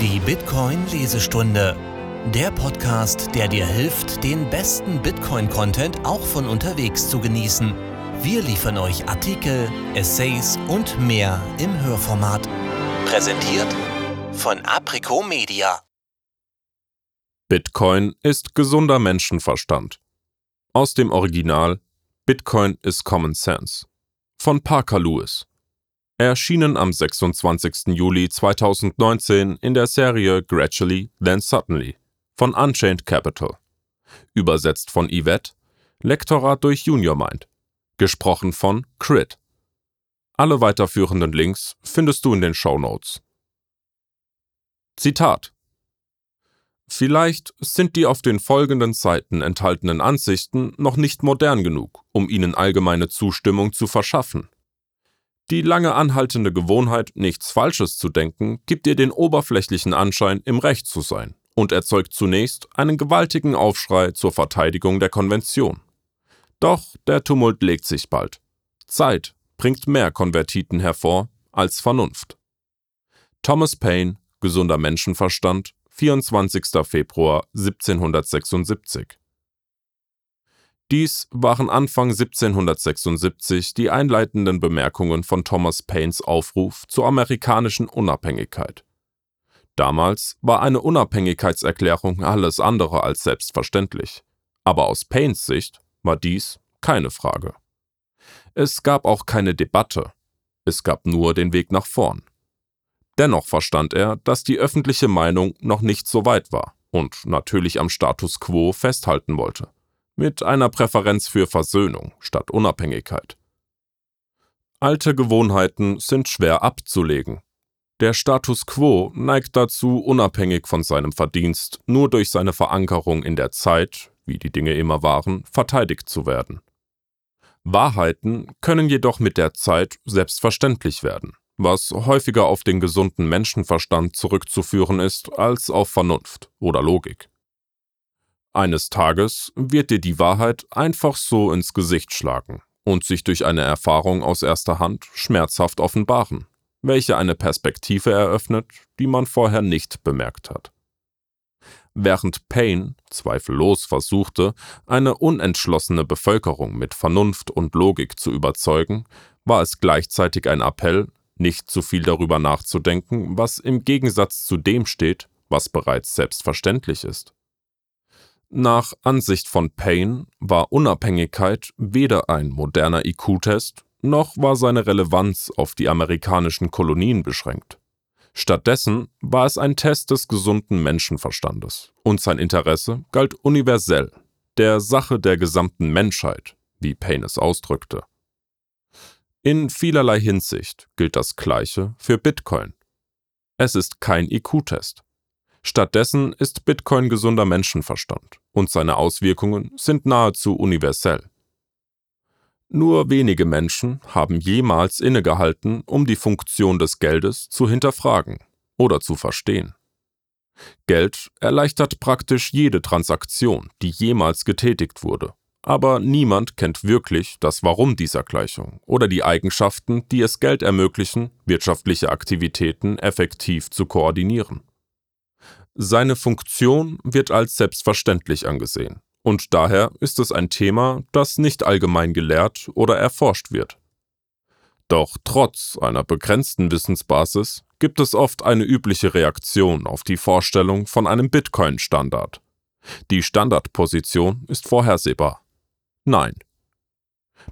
Die Bitcoin-Lesestunde. Der Podcast, der dir hilft, den besten Bitcoin-Content auch von unterwegs zu genießen. Wir liefern euch Artikel, Essays und mehr im Hörformat. Präsentiert von Aprico Media. Bitcoin ist gesunder Menschenverstand. Aus dem Original Bitcoin is Common Sense von Parker Lewis erschienen am 26. Juli 2019 in der Serie Gradually, Then Suddenly von Unchained Capital. Übersetzt von Yvette, Lektorat durch JuniorMind. Gesprochen von Crit. Alle weiterführenden Links findest du in den Show Notes. Zitat Vielleicht sind die auf den folgenden Seiten enthaltenen Ansichten noch nicht modern genug, um ihnen allgemeine Zustimmung zu verschaffen. Die lange anhaltende Gewohnheit, nichts Falsches zu denken, gibt dir den oberflächlichen Anschein, im Recht zu sein und erzeugt zunächst einen gewaltigen Aufschrei zur Verteidigung der Konvention. Doch der Tumult legt sich bald. Zeit bringt mehr Konvertiten hervor als Vernunft. Thomas Paine, Gesunder Menschenverstand, 24. Februar 1776 dies waren Anfang 1776 die einleitenden Bemerkungen von Thomas Paines Aufruf zur amerikanischen Unabhängigkeit. Damals war eine Unabhängigkeitserklärung alles andere als selbstverständlich, aber aus Paines Sicht war dies keine Frage. Es gab auch keine Debatte, es gab nur den Weg nach vorn. Dennoch verstand er, dass die öffentliche Meinung noch nicht so weit war und natürlich am Status quo festhalten wollte mit einer Präferenz für Versöhnung statt Unabhängigkeit. Alte Gewohnheiten sind schwer abzulegen. Der Status quo neigt dazu, unabhängig von seinem Verdienst, nur durch seine Verankerung in der Zeit, wie die Dinge immer waren, verteidigt zu werden. Wahrheiten können jedoch mit der Zeit selbstverständlich werden, was häufiger auf den gesunden Menschenverstand zurückzuführen ist als auf Vernunft oder Logik. Eines Tages wird dir die Wahrheit einfach so ins Gesicht schlagen und sich durch eine Erfahrung aus erster Hand schmerzhaft offenbaren, welche eine Perspektive eröffnet, die man vorher nicht bemerkt hat. Während Payne zweifellos versuchte, eine unentschlossene Bevölkerung mit Vernunft und Logik zu überzeugen, war es gleichzeitig ein Appell, nicht zu viel darüber nachzudenken, was im Gegensatz zu dem steht, was bereits selbstverständlich ist. Nach Ansicht von Payne war Unabhängigkeit weder ein moderner IQ-Test, noch war seine Relevanz auf die amerikanischen Kolonien beschränkt. Stattdessen war es ein Test des gesunden Menschenverstandes, und sein Interesse galt universell, der Sache der gesamten Menschheit, wie Payne es ausdrückte. In vielerlei Hinsicht gilt das Gleiche für Bitcoin. Es ist kein IQ-Test. Stattdessen ist Bitcoin gesunder Menschenverstand und seine Auswirkungen sind nahezu universell. Nur wenige Menschen haben jemals innegehalten, um die Funktion des Geldes zu hinterfragen oder zu verstehen. Geld erleichtert praktisch jede Transaktion, die jemals getätigt wurde, aber niemand kennt wirklich das Warum dieser Gleichung oder die Eigenschaften, die es Geld ermöglichen, wirtschaftliche Aktivitäten effektiv zu koordinieren. Seine Funktion wird als selbstverständlich angesehen, und daher ist es ein Thema, das nicht allgemein gelehrt oder erforscht wird. Doch trotz einer begrenzten Wissensbasis gibt es oft eine übliche Reaktion auf die Vorstellung von einem Bitcoin-Standard. Die Standardposition ist vorhersehbar. Nein.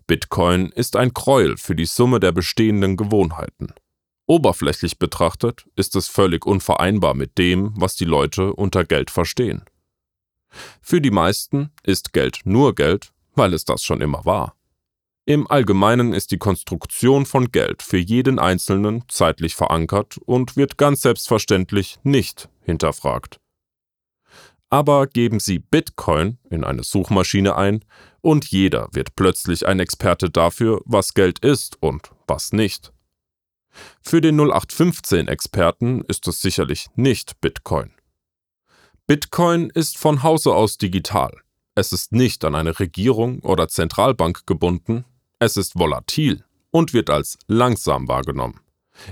Bitcoin ist ein Gräuel für die Summe der bestehenden Gewohnheiten. Oberflächlich betrachtet ist es völlig unvereinbar mit dem, was die Leute unter Geld verstehen. Für die meisten ist Geld nur Geld, weil es das schon immer war. Im Allgemeinen ist die Konstruktion von Geld für jeden Einzelnen zeitlich verankert und wird ganz selbstverständlich nicht hinterfragt. Aber geben Sie Bitcoin in eine Suchmaschine ein und jeder wird plötzlich ein Experte dafür, was Geld ist und was nicht. Für den 0815-Experten ist es sicherlich nicht Bitcoin. Bitcoin ist von Hause aus digital. Es ist nicht an eine Regierung oder Zentralbank gebunden, es ist volatil und wird als langsam wahrgenommen,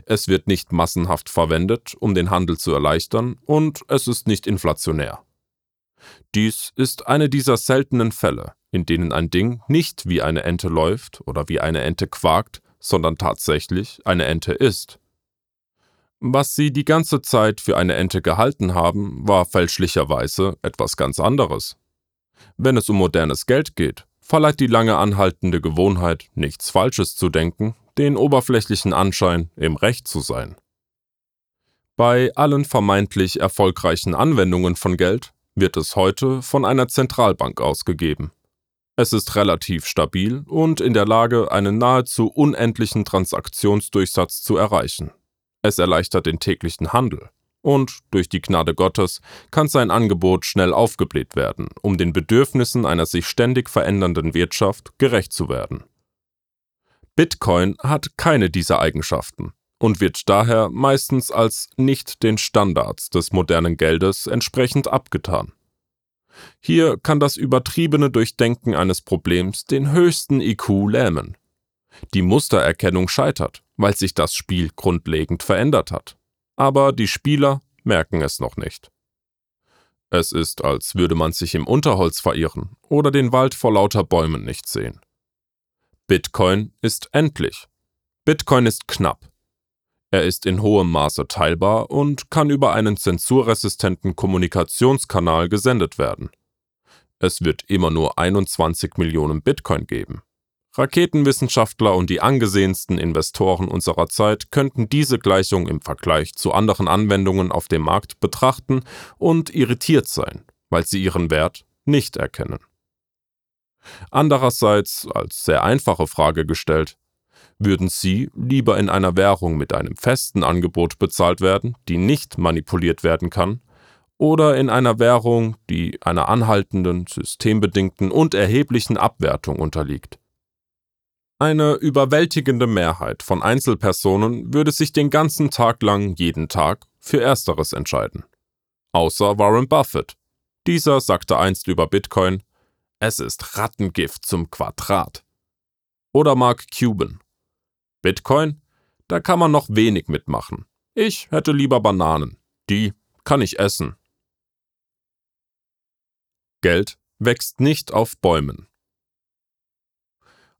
Es wird nicht massenhaft verwendet, um den Handel zu erleichtern, und es ist nicht inflationär. Dies ist eine dieser seltenen Fälle, in denen ein Ding nicht wie eine Ente läuft oder wie eine Ente quakt, sondern tatsächlich eine Ente ist. Was sie die ganze Zeit für eine Ente gehalten haben, war fälschlicherweise etwas ganz anderes. Wenn es um modernes Geld geht, verleiht die lange anhaltende Gewohnheit, nichts Falsches zu denken, den oberflächlichen Anschein, im Recht zu sein. Bei allen vermeintlich erfolgreichen Anwendungen von Geld wird es heute von einer Zentralbank ausgegeben. Es ist relativ stabil und in der Lage, einen nahezu unendlichen Transaktionsdurchsatz zu erreichen. Es erleichtert den täglichen Handel. Und durch die Gnade Gottes kann sein Angebot schnell aufgebläht werden, um den Bedürfnissen einer sich ständig verändernden Wirtschaft gerecht zu werden. Bitcoin hat keine dieser Eigenschaften und wird daher meistens als nicht den Standards des modernen Geldes entsprechend abgetan. Hier kann das übertriebene Durchdenken eines Problems den höchsten IQ lähmen. Die Mustererkennung scheitert, weil sich das Spiel grundlegend verändert hat. Aber die Spieler merken es noch nicht. Es ist, als würde man sich im Unterholz verirren oder den Wald vor lauter Bäumen nicht sehen. Bitcoin ist endlich. Bitcoin ist knapp. Er ist in hohem Maße teilbar und kann über einen zensurresistenten Kommunikationskanal gesendet werden. Es wird immer nur 21 Millionen Bitcoin geben. Raketenwissenschaftler und die angesehensten Investoren unserer Zeit könnten diese Gleichung im Vergleich zu anderen Anwendungen auf dem Markt betrachten und irritiert sein, weil sie ihren Wert nicht erkennen. Andererseits, als sehr einfache Frage gestellt, würden Sie lieber in einer Währung mit einem festen Angebot bezahlt werden, die nicht manipuliert werden kann, oder in einer Währung, die einer anhaltenden, systembedingten und erheblichen Abwertung unterliegt? Eine überwältigende Mehrheit von Einzelpersonen würde sich den ganzen Tag lang jeden Tag für Ersteres entscheiden. Außer Warren Buffett. Dieser sagte einst über Bitcoin, es ist Rattengift zum Quadrat. Oder Mark Cuban. Bitcoin? Da kann man noch wenig mitmachen. Ich hätte lieber Bananen. Die kann ich essen. Geld wächst nicht auf Bäumen.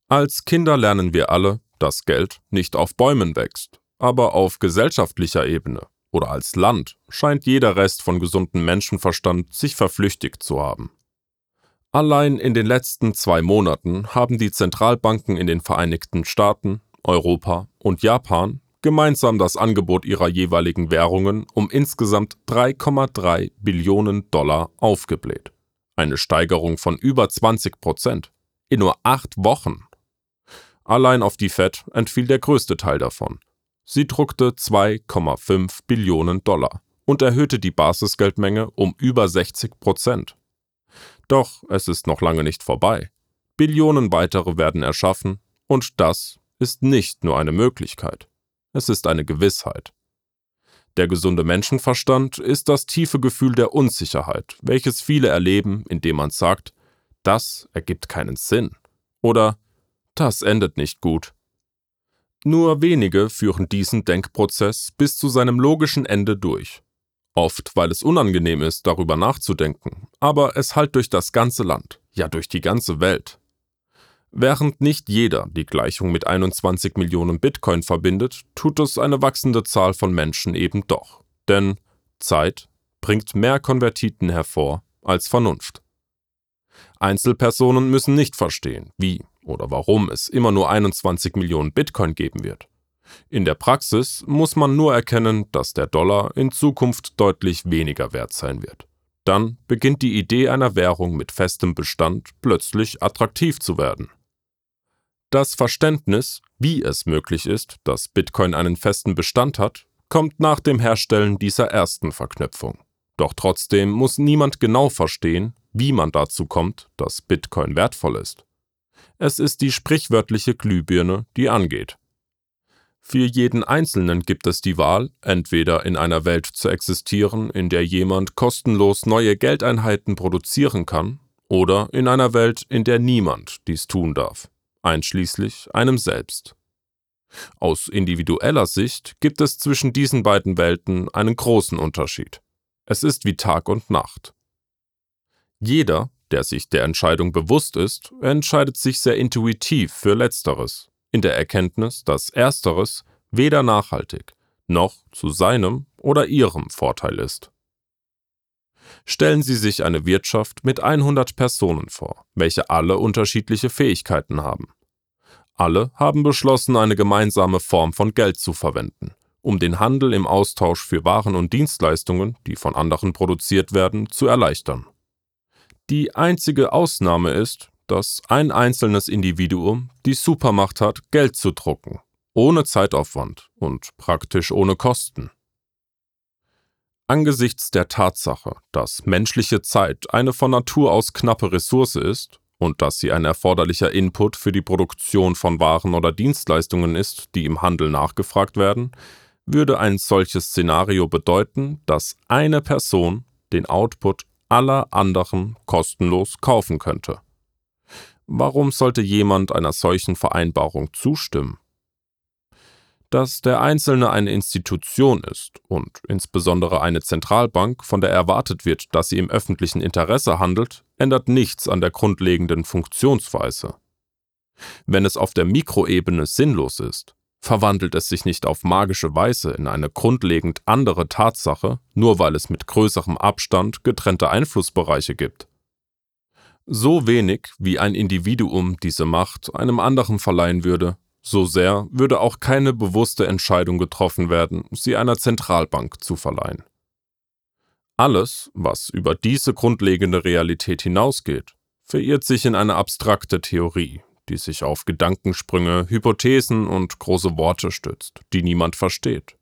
Als Kinder lernen wir alle, dass Geld nicht auf Bäumen wächst, aber auf gesellschaftlicher Ebene oder als Land scheint jeder Rest von gesundem Menschenverstand sich verflüchtigt zu haben. Allein in den letzten zwei Monaten haben die Zentralbanken in den Vereinigten Staaten, Europa und Japan gemeinsam das Angebot ihrer jeweiligen Währungen um insgesamt 3,3 Billionen Dollar aufgebläht. Eine Steigerung von über 20 Prozent. In nur acht Wochen. Allein auf die Fed entfiel der größte Teil davon. Sie druckte 2,5 Billionen Dollar und erhöhte die Basisgeldmenge um über 60 Prozent. Doch es ist noch lange nicht vorbei. Billionen weitere werden erschaffen, und das ist nicht nur eine Möglichkeit, es ist eine Gewissheit. Der gesunde Menschenverstand ist das tiefe Gefühl der Unsicherheit, welches viele erleben, indem man sagt, das ergibt keinen Sinn oder das endet nicht gut. Nur wenige führen diesen Denkprozess bis zu seinem logischen Ende durch Oft, weil es unangenehm ist, darüber nachzudenken, aber es hallt durch das ganze Land, ja durch die ganze Welt. Während nicht jeder die Gleichung mit 21 Millionen Bitcoin verbindet, tut es eine wachsende Zahl von Menschen eben doch. Denn Zeit bringt mehr Konvertiten hervor als Vernunft. Einzelpersonen müssen nicht verstehen, wie oder warum es immer nur 21 Millionen Bitcoin geben wird. In der Praxis muss man nur erkennen, dass der Dollar in Zukunft deutlich weniger wert sein wird. Dann beginnt die Idee einer Währung mit festem Bestand plötzlich attraktiv zu werden. Das Verständnis, wie es möglich ist, dass Bitcoin einen festen Bestand hat, kommt nach dem Herstellen dieser ersten Verknüpfung. Doch trotzdem muss niemand genau verstehen, wie man dazu kommt, dass Bitcoin wertvoll ist. Es ist die sprichwörtliche Glühbirne, die angeht. Für jeden Einzelnen gibt es die Wahl, entweder in einer Welt zu existieren, in der jemand kostenlos neue Geldeinheiten produzieren kann, oder in einer Welt, in der niemand dies tun darf, einschließlich einem selbst. Aus individueller Sicht gibt es zwischen diesen beiden Welten einen großen Unterschied. Es ist wie Tag und Nacht. Jeder, der sich der Entscheidung bewusst ist, entscheidet sich sehr intuitiv für Letzteres, in der Erkenntnis, dass Ersteres weder nachhaltig noch zu seinem oder ihrem Vorteil ist. Stellen Sie sich eine Wirtschaft mit 100 Personen vor, welche alle unterschiedliche Fähigkeiten haben. Alle haben beschlossen, eine gemeinsame Form von Geld zu verwenden, um den Handel im Austausch für Waren und Dienstleistungen, die von anderen produziert werden, zu erleichtern. Die einzige Ausnahme ist, dass ein einzelnes Individuum die Supermacht hat, Geld zu drucken, ohne Zeitaufwand und praktisch ohne Kosten. Angesichts der Tatsache, dass menschliche Zeit eine von Natur aus knappe Ressource ist und dass sie ein erforderlicher Input für die Produktion von Waren oder Dienstleistungen ist, die im Handel nachgefragt werden, würde ein solches Szenario bedeuten, dass eine Person den Output aller anderen kostenlos kaufen könnte. Warum sollte jemand einer solchen Vereinbarung zustimmen? Dass der Einzelne eine Institution ist und insbesondere eine Zentralbank, von der erwartet wird, dass sie im öffentlichen Interesse handelt, ändert nichts an der grundlegenden Funktionsweise. Wenn es auf der Mikroebene sinnlos ist, verwandelt es sich nicht auf magische Weise in eine grundlegend andere Tatsache, nur weil es mit größerem Abstand getrennte Einflussbereiche gibt. So wenig wie ein Individuum diese Macht einem anderen verleihen würde, so sehr würde auch keine bewusste Entscheidung getroffen werden, sie einer Zentralbank zu verleihen. Alles, was über diese grundlegende Realität hinausgeht, verirrt sich in eine abstrakte Theorie, die sich auf Gedankensprünge, Hypothesen und große Worte stützt, die niemand versteht,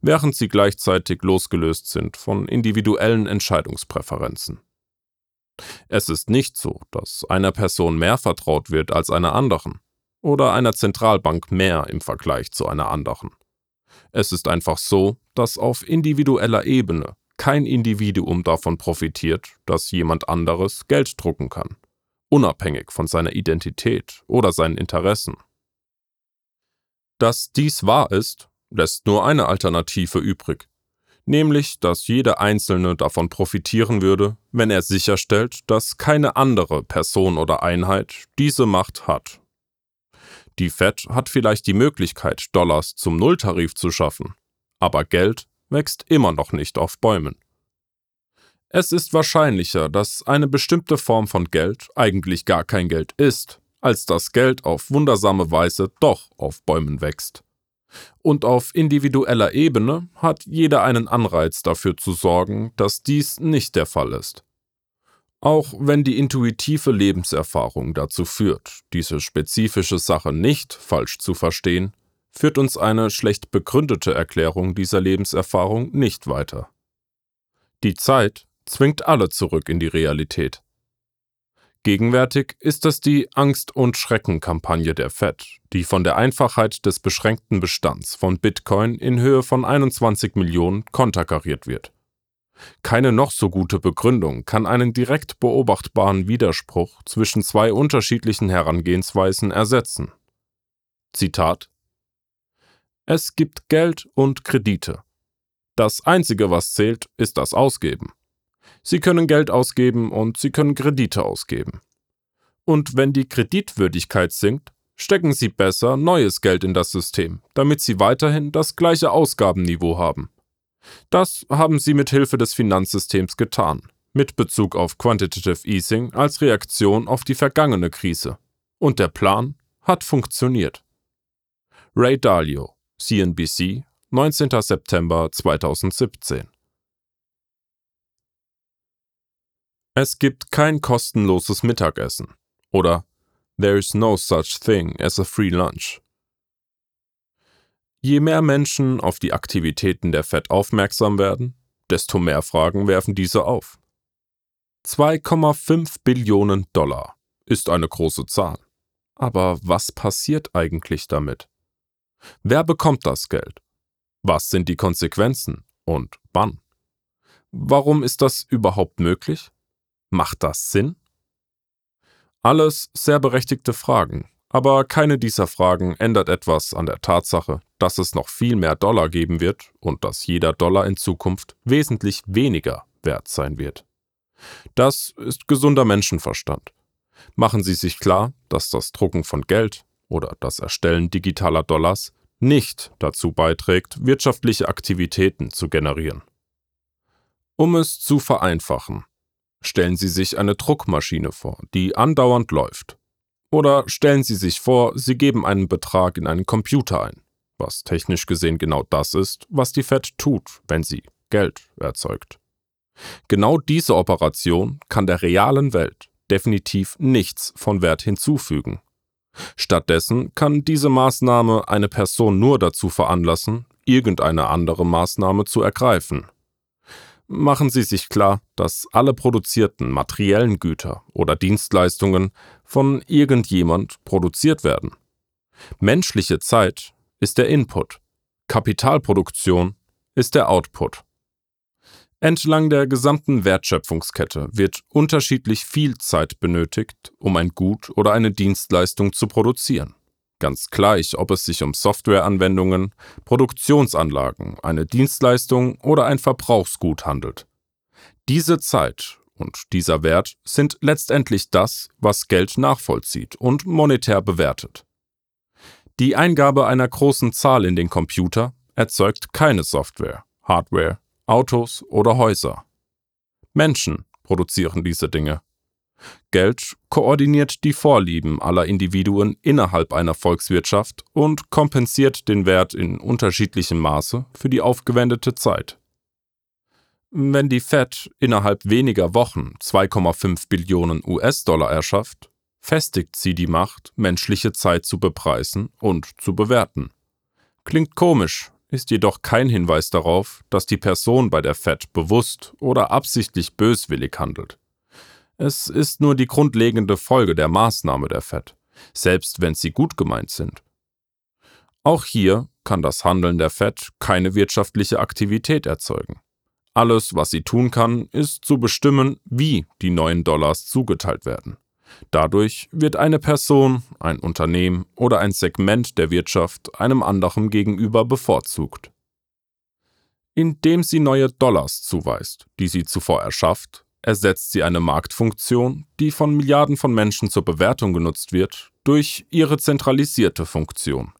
während sie gleichzeitig losgelöst sind von individuellen Entscheidungspräferenzen. Es ist nicht so, dass einer Person mehr vertraut wird als einer anderen oder einer Zentralbank mehr im Vergleich zu einer anderen. Es ist einfach so, dass auf individueller Ebene kein Individuum davon profitiert, dass jemand anderes Geld drucken kann unabhängig von seiner Identität oder seinen Interessen. Dass dies wahr ist, lässt nur eine Alternative übrig, nämlich dass jeder Einzelne davon profitieren würde, wenn er sicherstellt, dass keine andere Person oder Einheit diese Macht hat. Die Fed hat vielleicht die Möglichkeit, Dollars zum Nulltarif zu schaffen, aber Geld wächst immer noch nicht auf Bäumen. Es ist wahrscheinlicher, dass eine bestimmte Form von Geld eigentlich gar kein Geld ist, als dass Geld auf wundersame Weise doch auf Bäumen wächst. Und auf individueller Ebene hat jeder einen Anreiz dafür zu sorgen, dass dies nicht der Fall ist. Auch wenn die intuitive Lebenserfahrung dazu führt, diese spezifische Sache nicht falsch zu verstehen, führt uns eine schlecht begründete Erklärung dieser Lebenserfahrung nicht weiter. Die Zeit, zwingt alle zurück in die Realität. Gegenwärtig ist das die Angst- und Schreckenkampagne der Fed, die von der Einfachheit des beschränkten Bestands von Bitcoin in Höhe von 21 Millionen konterkariert wird. Keine noch so gute Begründung kann einen direkt beobachtbaren Widerspruch zwischen zwei unterschiedlichen Herangehensweisen ersetzen. Zitat Es gibt Geld und Kredite. Das Einzige, was zählt, ist das Ausgeben. Sie können Geld ausgeben und Sie können Kredite ausgeben. Und wenn die Kreditwürdigkeit sinkt, stecken Sie besser neues Geld in das System, damit Sie weiterhin das gleiche Ausgabenniveau haben. Das haben Sie mit Hilfe des Finanzsystems getan, mit Bezug auf Quantitative Easing als Reaktion auf die vergangene Krise. Und der Plan hat funktioniert. Ray Dalio, CNBC, 19. September 2017 Es gibt kein kostenloses Mittagessen oder There is no such thing as a free lunch. Je mehr Menschen auf die Aktivitäten der Fed aufmerksam werden, desto mehr Fragen werfen diese auf. 2,5 Billionen Dollar ist eine große Zahl. Aber was passiert eigentlich damit? Wer bekommt das Geld? Was sind die Konsequenzen und wann? Warum ist das überhaupt möglich? Macht das Sinn? Alles sehr berechtigte Fragen, Aber keine dieser Fragen ändert etwas an der Tatsache, dass es noch viel mehr Dollar geben wird und dass jeder Dollar in Zukunft wesentlich weniger wert sein wird. Das ist gesunder Menschenverstand. Machen Sie sich klar, dass das Drucken von Geld oder das Erstellen digitaler Dollars nicht dazu beiträgt, wirtschaftliche Aktivitäten zu generieren. Um es zu vereinfachen, stellen Sie sich eine Druckmaschine vor, die andauernd läuft. Oder stellen Sie sich vor, Sie geben einen Betrag in einen Computer ein, was technisch gesehen genau das ist, was die Fed tut, wenn sie Geld erzeugt. Genau diese Operation kann der realen Welt definitiv nichts von Wert hinzufügen. Stattdessen kann diese Maßnahme eine Person nur dazu veranlassen, irgendeine andere Maßnahme zu ergreifen. Machen Sie sich klar, dass alle produzierten materiellen Güter oder Dienstleistungen von irgendjemand produziert werden. Menschliche Zeit ist der Input, Kapitalproduktion ist der Output. Entlang der gesamten Wertschöpfungskette wird unterschiedlich viel Zeit benötigt, um ein Gut oder eine Dienstleistung zu produzieren. Ganz gleich, ob es sich um Softwareanwendungen, Produktionsanlagen, eine Dienstleistung oder ein Verbrauchsgut handelt. Diese Zeit und dieser Wert sind letztendlich das, was Geld nachvollzieht und monetär bewertet. Die Eingabe einer großen Zahl in den Computer erzeugt keine Software, Hardware Autos oder Häuser. Menschen produzieren diese Dinge. Geld koordiniert die Vorlieben aller Individuen innerhalb einer Volkswirtschaft und kompensiert den Wert in unterschiedlichem Maße für die aufgewendete Zeit. Wenn die Fed innerhalb weniger Wochen 2,5 Billionen US-Dollar erschafft, festigt sie die Macht, menschliche Zeit zu bepreisen und zu bewerten. Klingt komisch, ist jedoch kein Hinweis darauf, dass die Person bei der Fed bewusst oder absichtlich böswillig handelt. Es ist nur die grundlegende Folge der Maßnahme der Fed, selbst wenn sie gut gemeint sind. Auch hier kann das Handeln der Fed keine wirtschaftliche Aktivität erzeugen. Alles, was sie tun kann, ist zu bestimmen, wie die neuen Dollars zugeteilt werden. Dadurch wird eine Person, ein Unternehmen oder ein Segment der Wirtschaft einem anderen gegenüber bevorzugt. Indem sie neue Dollars zuweist, die sie zuvor erschafft, ersetzt sie eine Marktfunktion, die von Milliarden von Menschen zur Bewertung genutzt wird, durch ihre zentralisierte Funktion.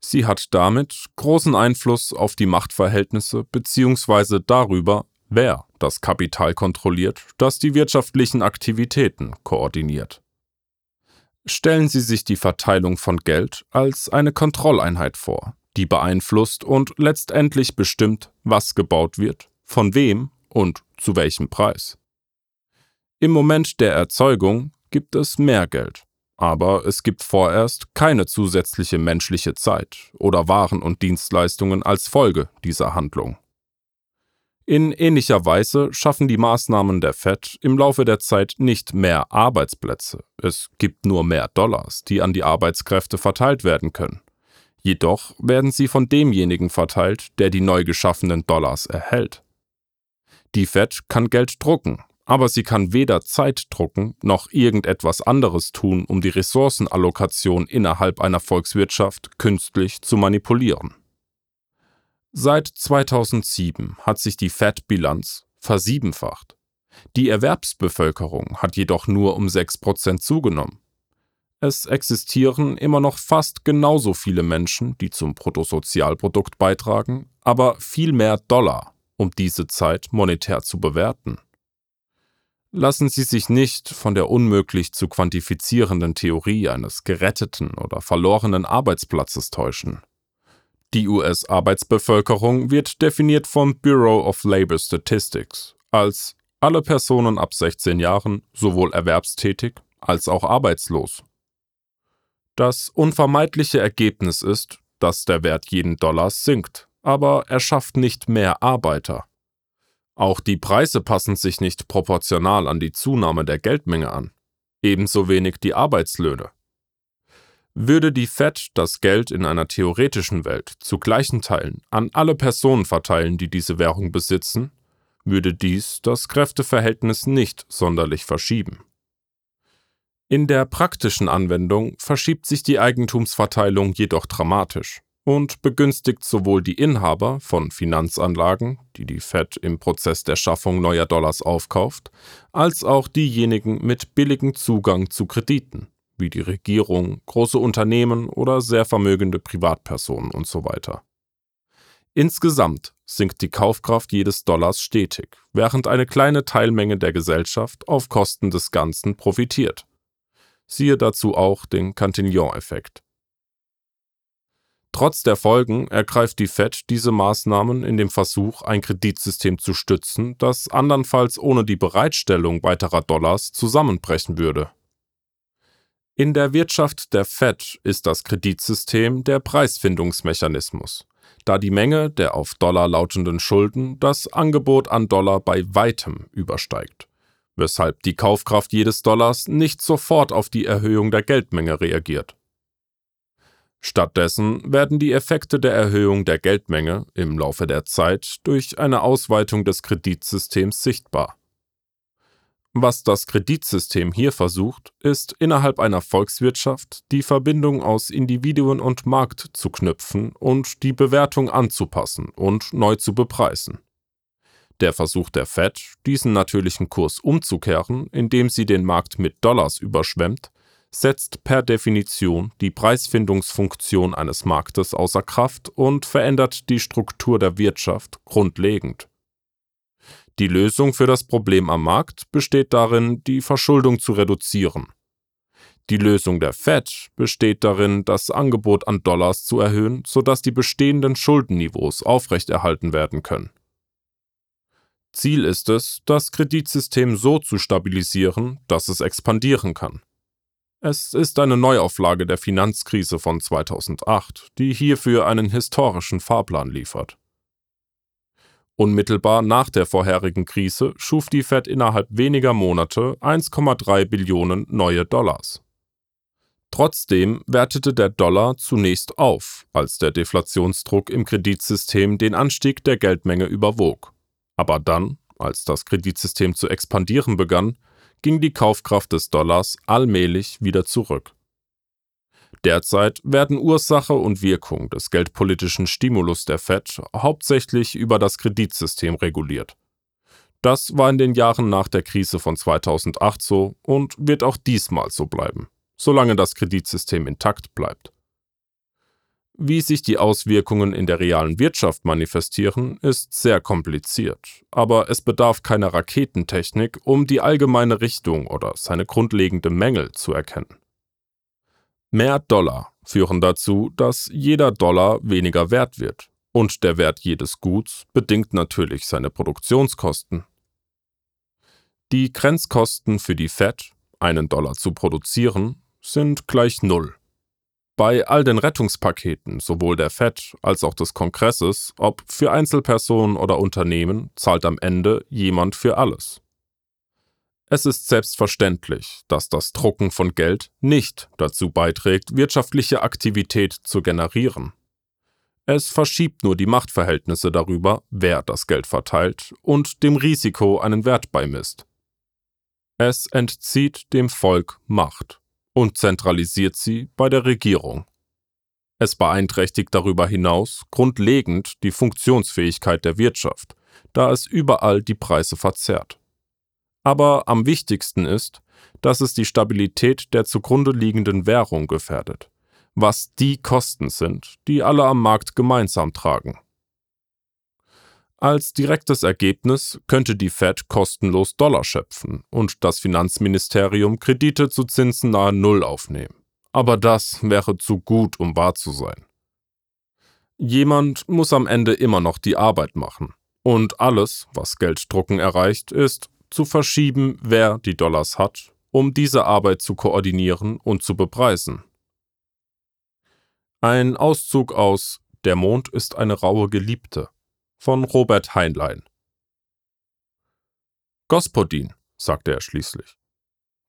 Sie hat damit großen Einfluss auf die Machtverhältnisse bzw. darüber, wer das Kapital kontrolliert, das die wirtschaftlichen Aktivitäten koordiniert. Stellen Sie sich die Verteilung von Geld als eine Kontrolleinheit vor, die beeinflusst und letztendlich bestimmt, was gebaut wird, von wem und zu welchem Preis. Im Moment der Erzeugung gibt es mehr Geld, aber es gibt vorerst keine zusätzliche menschliche Zeit oder Waren und Dienstleistungen als Folge dieser Handlung. In ähnlicher Weise schaffen die Maßnahmen der Fed im Laufe der Zeit nicht mehr Arbeitsplätze, es gibt nur mehr Dollars, die an die Arbeitskräfte verteilt werden können. Jedoch werden sie von demjenigen verteilt, der die neu geschaffenen Dollars erhält. Die Fed kann Geld drucken, aber sie kann weder Zeit drucken noch irgendetwas anderes tun, um die Ressourcenallokation innerhalb einer Volkswirtschaft künstlich zu manipulieren. Seit 2007 hat sich die FED-Bilanz versiebenfacht. Die Erwerbsbevölkerung hat jedoch nur um 6% zugenommen. Es existieren immer noch fast genauso viele Menschen, die zum Bruttosozialprodukt beitragen, aber viel mehr Dollar, um diese Zeit monetär zu bewerten. Lassen Sie sich nicht von der unmöglich zu quantifizierenden Theorie eines geretteten oder verlorenen Arbeitsplatzes täuschen. Die US-Arbeitsbevölkerung wird definiert vom Bureau of Labor Statistics als alle Personen ab 16 Jahren sowohl erwerbstätig als auch arbeitslos. Das unvermeidliche Ergebnis ist, dass der Wert jeden Dollars sinkt, aber er schafft nicht mehr Arbeiter. Auch die Preise passen sich nicht proportional an die Zunahme der Geldmenge an, ebenso wenig die Arbeitslöhne. Würde die Fed das Geld in einer theoretischen Welt zu gleichen Teilen an alle Personen verteilen, die diese Währung besitzen, würde dies das Kräfteverhältnis nicht sonderlich verschieben. In der praktischen Anwendung verschiebt sich die Eigentumsverteilung jedoch dramatisch und begünstigt sowohl die Inhaber von Finanzanlagen, die die Fed im Prozess der Schaffung neuer Dollars aufkauft, als auch diejenigen mit billigem Zugang zu Krediten, wie die Regierung, große Unternehmen oder sehr vermögende Privatpersonen usw. So Insgesamt sinkt die Kaufkraft jedes Dollars stetig, während eine kleine Teilmenge der Gesellschaft auf Kosten des Ganzen profitiert. Siehe dazu auch den Cantillon-Effekt. Trotz der Folgen ergreift die Fed diese Maßnahmen in dem Versuch, ein Kreditsystem zu stützen, das andernfalls ohne die Bereitstellung weiterer Dollars zusammenbrechen würde. In der Wirtschaft der Fed ist das Kreditsystem der Preisfindungsmechanismus, da die Menge der auf Dollar lautenden Schulden das Angebot an Dollar bei weitem übersteigt, weshalb die Kaufkraft jedes Dollars nicht sofort auf die Erhöhung der Geldmenge reagiert. Stattdessen werden die Effekte der Erhöhung der Geldmenge im Laufe der Zeit durch eine Ausweitung des Kreditsystems sichtbar. Was das Kreditsystem hier versucht, ist innerhalb einer Volkswirtschaft die Verbindung aus Individuen und Markt zu knüpfen und die Bewertung anzupassen und neu zu bepreisen. Der Versuch der Fed, diesen natürlichen Kurs umzukehren, indem sie den Markt mit Dollars überschwemmt, setzt per Definition die Preisfindungsfunktion eines Marktes außer Kraft und verändert die Struktur der Wirtschaft grundlegend. Die Lösung für das Problem am Markt besteht darin, die Verschuldung zu reduzieren. Die Lösung der Fed besteht darin, das Angebot an Dollars zu erhöhen, sodass die bestehenden Schuldenniveaus aufrechterhalten werden können. Ziel ist es, das Kreditsystem so zu stabilisieren, dass es expandieren kann. Es ist eine Neuauflage der Finanzkrise von 2008, die hierfür einen historischen Fahrplan liefert. Unmittelbar nach der vorherigen Krise schuf die Fed innerhalb weniger Monate 1,3 Billionen neue Dollars. Trotzdem wertete der Dollar zunächst auf, als der Deflationsdruck im Kreditsystem den Anstieg der Geldmenge überwog. Aber dann, als das Kreditsystem zu expandieren begann, ging die Kaufkraft des Dollars allmählich wieder zurück. Derzeit werden Ursache und Wirkung des geldpolitischen Stimulus der Fed hauptsächlich über das Kreditsystem reguliert. Das war in den Jahren nach der Krise von 2008 so und wird auch diesmal so bleiben, solange das Kreditsystem intakt bleibt. Wie sich die Auswirkungen in der realen Wirtschaft manifestieren, ist sehr kompliziert, aber es bedarf keiner Raketentechnik, um die allgemeine Richtung oder seine grundlegenden Mängel zu erkennen. Mehr Dollar führen dazu, dass jeder Dollar weniger wert wird, und der Wert jedes Guts bedingt natürlich seine Produktionskosten. Die Grenzkosten für die Fed, einen Dollar zu produzieren, sind gleich Null. Bei all den Rettungspaketen sowohl der Fed als auch des Kongresses, ob für Einzelpersonen oder Unternehmen, zahlt am Ende jemand für alles. Es ist selbstverständlich, dass das Drucken von Geld nicht dazu beiträgt, wirtschaftliche Aktivität zu generieren. Es verschiebt nur die Machtverhältnisse darüber, wer das Geld verteilt und dem Risiko einen Wert beimisst. Es entzieht dem Volk Macht und zentralisiert sie bei der Regierung. Es beeinträchtigt darüber hinaus grundlegend die Funktionsfähigkeit der Wirtschaft, da es überall die Preise verzerrt. Aber am wichtigsten ist, dass es die Stabilität der zugrunde liegenden Währung gefährdet, was die Kosten sind, die alle am Markt gemeinsam tragen. Als direktes Ergebnis könnte die Fed kostenlos Dollar schöpfen und das Finanzministerium Kredite zu Zinsen nahe Null aufnehmen. Aber das wäre zu gut, um wahr zu sein. Jemand muss am Ende immer noch die Arbeit machen. Und alles, was Gelddrucken erreicht, ist, zu verschieben, wer die Dollars hat, um diese Arbeit zu koordinieren und zu bepreisen. Ein Auszug aus Der Mond ist eine raue Geliebte von Robert Heinlein. Gospodin, sagte er schließlich.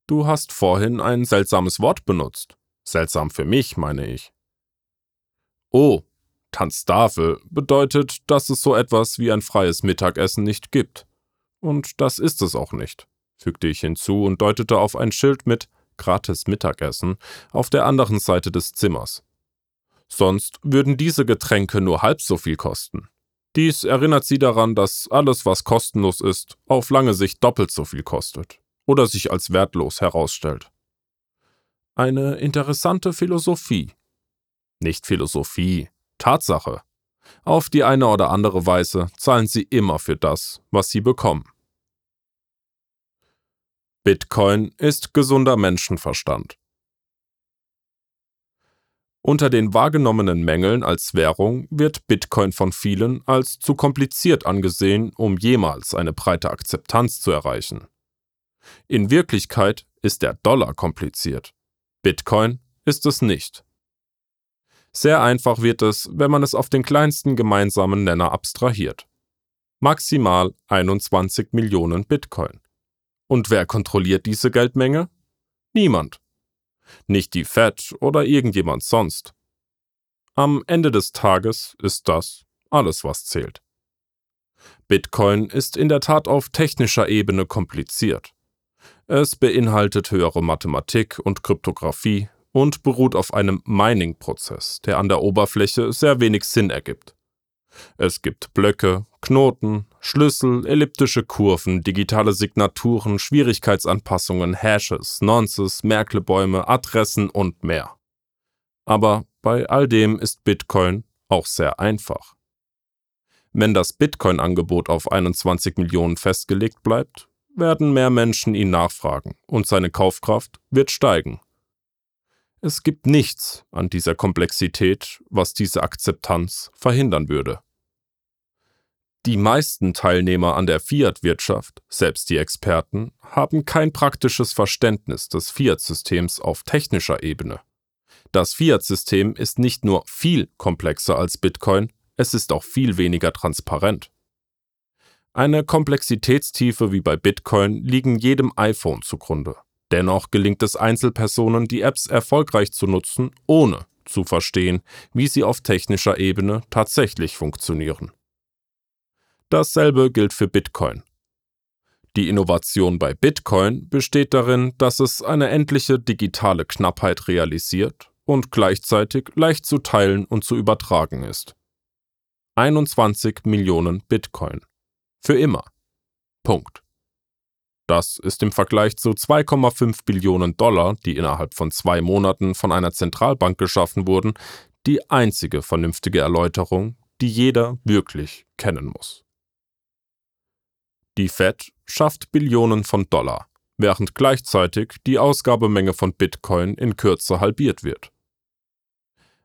Du hast vorhin ein seltsames Wort benutzt. Seltsam für mich, meine ich. Oh, Tanztafel bedeutet, dass es so etwas wie ein freies Mittagessen nicht gibt. Und das ist es auch nicht, fügte ich hinzu und deutete auf ein Schild mit gratis Mittagessen auf der anderen Seite des Zimmers. Sonst würden diese Getränke nur halb so viel kosten. Dies erinnert sie daran, dass alles, was kostenlos ist, auf lange Sicht doppelt so viel kostet oder sich als wertlos herausstellt. Eine interessante Philosophie. Nicht Philosophie, Tatsache. Auf die eine oder andere Weise zahlen sie immer für das, was sie bekommen. Bitcoin ist gesunder Menschenverstand. Unter den wahrgenommenen Mängeln als Währung wird Bitcoin von vielen als zu kompliziert angesehen, um jemals eine breite Akzeptanz zu erreichen. In Wirklichkeit ist der Dollar kompliziert. Bitcoin ist es nicht. Sehr einfach wird es, wenn man es auf den kleinsten gemeinsamen Nenner abstrahiert. Maximal 21 Millionen Bitcoin. Und wer kontrolliert diese Geldmenge? Niemand. Nicht die Fed oder irgendjemand sonst. Am Ende des Tages ist das alles, was zählt. Bitcoin ist in der Tat auf technischer Ebene kompliziert. Es beinhaltet höhere Mathematik und Kryptographie und beruht auf einem Mining-Prozess, der an der Oberfläche sehr wenig Sinn ergibt. Es gibt Blöcke, Knoten, Schlüssel, elliptische Kurven, digitale Signaturen, Schwierigkeitsanpassungen, Hashes, Nonces, Merklebäume, Adressen und mehr. Aber bei all dem ist Bitcoin auch sehr einfach. Wenn das Bitcoin-Angebot auf 21 Millionen festgelegt bleibt, werden mehr Menschen ihn nachfragen und seine Kaufkraft wird steigen. Es gibt nichts an dieser Komplexität, was diese Akzeptanz verhindern würde. Die meisten Teilnehmer an der Fiat-Wirtschaft, selbst die Experten, haben kein praktisches Verständnis des Fiat-Systems auf technischer Ebene. Das Fiat-System ist nicht nur viel komplexer als Bitcoin, es ist auch viel weniger transparent. Eine Komplexitätstiefe wie bei Bitcoin liegen jedem iPhone zugrunde. Dennoch gelingt es Einzelpersonen, die Apps erfolgreich zu nutzen, ohne zu verstehen, wie sie auf technischer Ebene tatsächlich funktionieren. Dasselbe gilt für Bitcoin. Die Innovation bei Bitcoin besteht darin, dass es eine endliche digitale Knappheit realisiert und gleichzeitig leicht zu teilen und zu übertragen ist. 21 Millionen Bitcoin. Für immer. Punkt. Das ist im Vergleich zu 2,5 Billionen Dollar, die innerhalb von zwei Monaten von einer Zentralbank geschaffen wurden, die einzige vernünftige Erläuterung, die jeder wirklich kennen muss. Die Fed schafft Billionen von Dollar, während gleichzeitig die Ausgabemenge von Bitcoin in Kürze halbiert wird.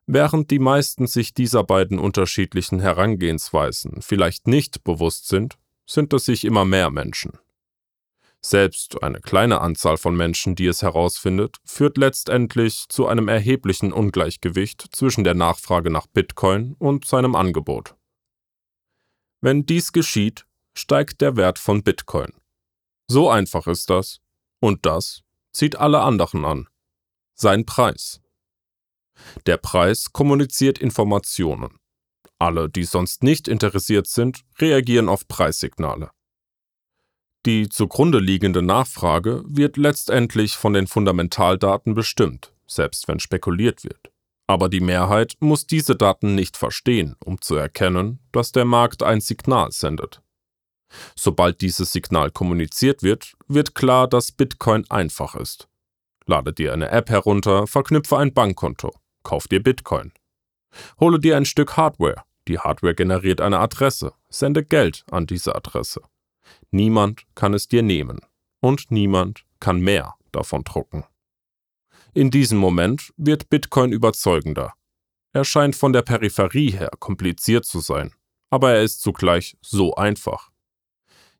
Während die meisten sich dieser beiden unterschiedlichen Herangehensweisen vielleicht nicht bewusst sind, sind es sich immer mehr Menschen. Selbst eine kleine Anzahl von Menschen, die es herausfindet, führt letztendlich zu einem erheblichen Ungleichgewicht zwischen der Nachfrage nach Bitcoin und seinem Angebot. Wenn dies geschieht, steigt der Wert von Bitcoin. So einfach ist das, und das zieht alle anderen an. Sein Preis. Der Preis kommuniziert Informationen. Alle, die sonst nicht interessiert sind, reagieren auf Preissignale. Die zugrunde liegende Nachfrage wird letztendlich von den Fundamentaldaten bestimmt, selbst wenn spekuliert wird. Aber die Mehrheit muss diese Daten nicht verstehen, um zu erkennen, dass der Markt ein Signal sendet. Sobald dieses Signal kommuniziert wird, wird klar, dass Bitcoin einfach ist. Lade dir eine App herunter, verknüpfe ein Bankkonto, kauf dir Bitcoin. Hole dir ein Stück Hardware, die Hardware generiert eine Adresse, sende Geld an diese Adresse. Niemand kann es dir nehmen und niemand kann mehr davon drucken. In diesem Moment wird Bitcoin überzeugender. Er scheint von der Peripherie her kompliziert zu sein, aber er ist zugleich so einfach.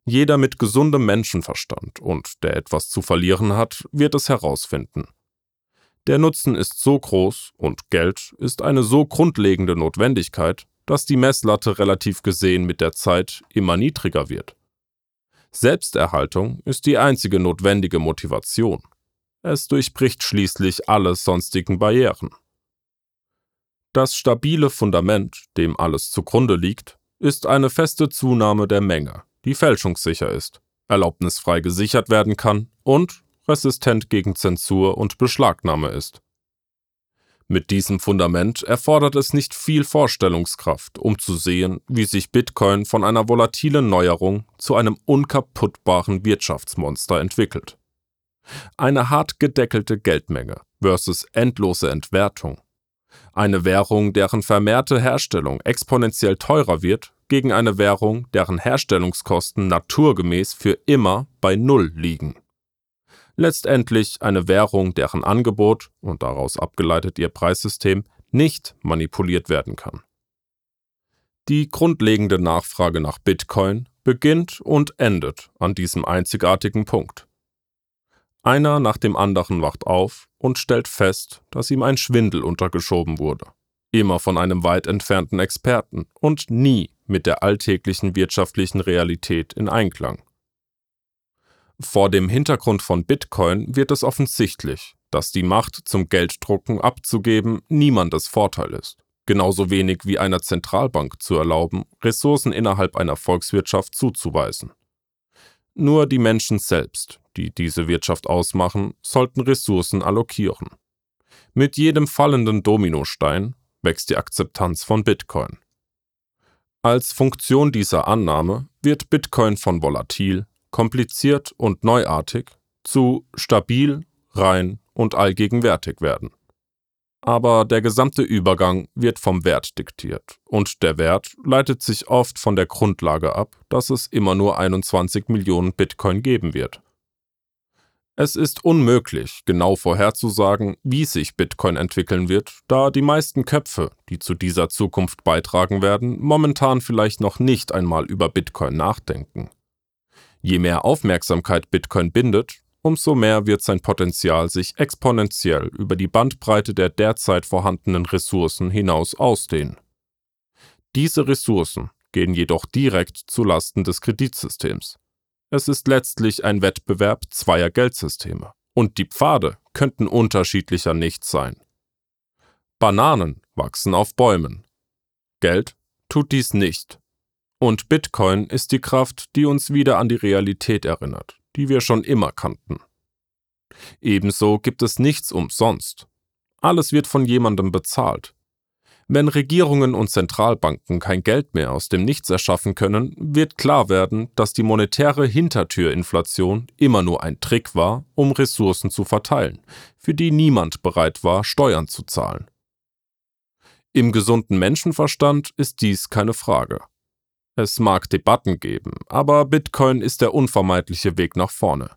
Jeder mit gesundem Menschenverstand und der etwas zu verlieren hat, wird es herausfinden. Der Nutzen ist so groß und Geld ist eine so grundlegende Notwendigkeit, dass die Messlatte relativ gesehen mit der Zeit immer niedriger wird. Selbsterhaltung ist die einzige notwendige Motivation. Es durchbricht schließlich alle sonstigen Barrieren. Das stabile Fundament, dem alles zugrunde liegt, ist eine feste Zunahme der Menge, die fälschungssicher ist, erlaubnisfrei gesichert werden kann und resistent gegen Zensur und Beschlagnahme ist. Mit diesem Fundament erfordert es nicht viel Vorstellungskraft, um zu sehen, wie sich Bitcoin von einer volatilen Neuerung zu einem unkaputtbaren Wirtschaftsmonster entwickelt. Eine hart gedeckelte Geldmenge versus endlose Entwertung. Eine Währung, deren vermehrte Herstellung exponentiell teurer wird, gegen eine Währung, deren Herstellungskosten naturgemäß für immer bei Null liegen letztendlich eine Währung, deren Angebot und daraus abgeleitet ihr Preissystem nicht manipuliert werden kann. Die grundlegende Nachfrage nach Bitcoin beginnt und endet an diesem einzigartigen Punkt. Einer nach dem anderen wacht auf und stellt fest, dass ihm ein Schwindel untergeschoben wurde, immer von einem weit entfernten Experten und nie mit der alltäglichen wirtschaftlichen Realität in Einklang. Vor dem Hintergrund von Bitcoin wird es offensichtlich, dass die Macht zum Gelddrucken abzugeben niemandes Vorteil ist. Genauso wenig wie einer Zentralbank zu erlauben, Ressourcen innerhalb einer Volkswirtschaft zuzuweisen. Nur die Menschen selbst, die diese Wirtschaft ausmachen, sollten Ressourcen allokieren. Mit jedem fallenden Dominostein wächst die Akzeptanz von Bitcoin. Als Funktion dieser Annahme wird Bitcoin von volatil, kompliziert und neuartig zu stabil, rein und allgegenwärtig werden. Aber der gesamte Übergang wird vom Wert diktiert, und der Wert leitet sich oft von der Grundlage ab, dass es immer nur 21 Millionen Bitcoin geben wird. Es ist unmöglich, genau vorherzusagen, wie sich Bitcoin entwickeln wird, da die meisten Köpfe, die zu dieser Zukunft beitragen werden, momentan vielleicht noch nicht einmal über Bitcoin nachdenken. Je mehr Aufmerksamkeit Bitcoin bindet, umso mehr wird sein Potenzial sich exponentiell über die Bandbreite der derzeit vorhandenen Ressourcen hinaus ausdehnen. Diese Ressourcen gehen jedoch direkt zu Lasten des Kreditsystems. Es ist letztlich ein Wettbewerb zweier Geldsysteme, und die Pfade könnten unterschiedlicher nicht sein. Bananen wachsen auf Bäumen. Geld tut dies nicht und Bitcoin ist die Kraft, die uns wieder an die Realität erinnert, die wir schon immer kannten. Ebenso gibt es nichts umsonst. Alles wird von jemandem bezahlt. Wenn Regierungen und Zentralbanken kein Geld mehr aus dem Nichts erschaffen können, wird klar werden, dass die monetäre Hintertürinflation immer nur ein Trick war, um Ressourcen zu verteilen, für die niemand bereit war, Steuern zu zahlen. Im gesunden Menschenverstand ist dies keine Frage. Es mag Debatten geben, aber Bitcoin ist der unvermeidliche Weg nach vorne.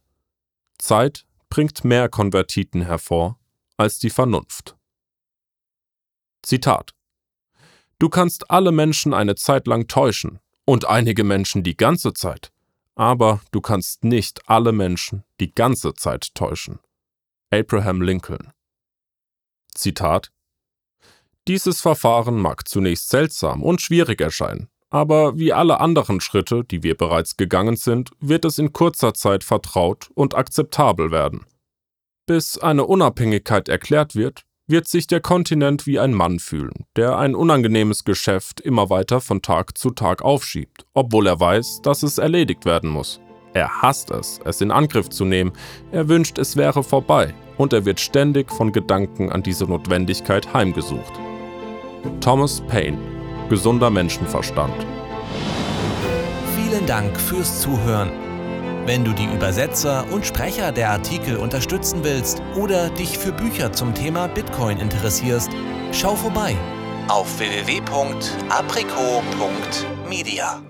Zeit bringt mehr Konvertiten hervor als die Vernunft. Zitat Du kannst alle Menschen eine Zeit lang täuschen und einige Menschen die ganze Zeit, aber du kannst nicht alle Menschen die ganze Zeit täuschen. Abraham Lincoln Zitat Dieses Verfahren mag zunächst seltsam und schwierig erscheinen, aber wie alle anderen Schritte, die wir bereits gegangen sind, wird es in kurzer Zeit vertraut und akzeptabel werden. Bis eine Unabhängigkeit erklärt wird, wird sich der Kontinent wie ein Mann fühlen, der ein unangenehmes Geschäft immer weiter von Tag zu Tag aufschiebt, obwohl er weiß, dass es erledigt werden muss. Er hasst es, es in Angriff zu nehmen, er wünscht, es wäre vorbei, und er wird ständig von Gedanken an diese Notwendigkeit heimgesucht. Thomas Paine gesunder Menschenverstand. Vielen Dank fürs Zuhören. Wenn du die Übersetzer und Sprecher der Artikel unterstützen willst oder dich für Bücher zum Thema Bitcoin interessierst, schau vorbei auf www.aprico.media.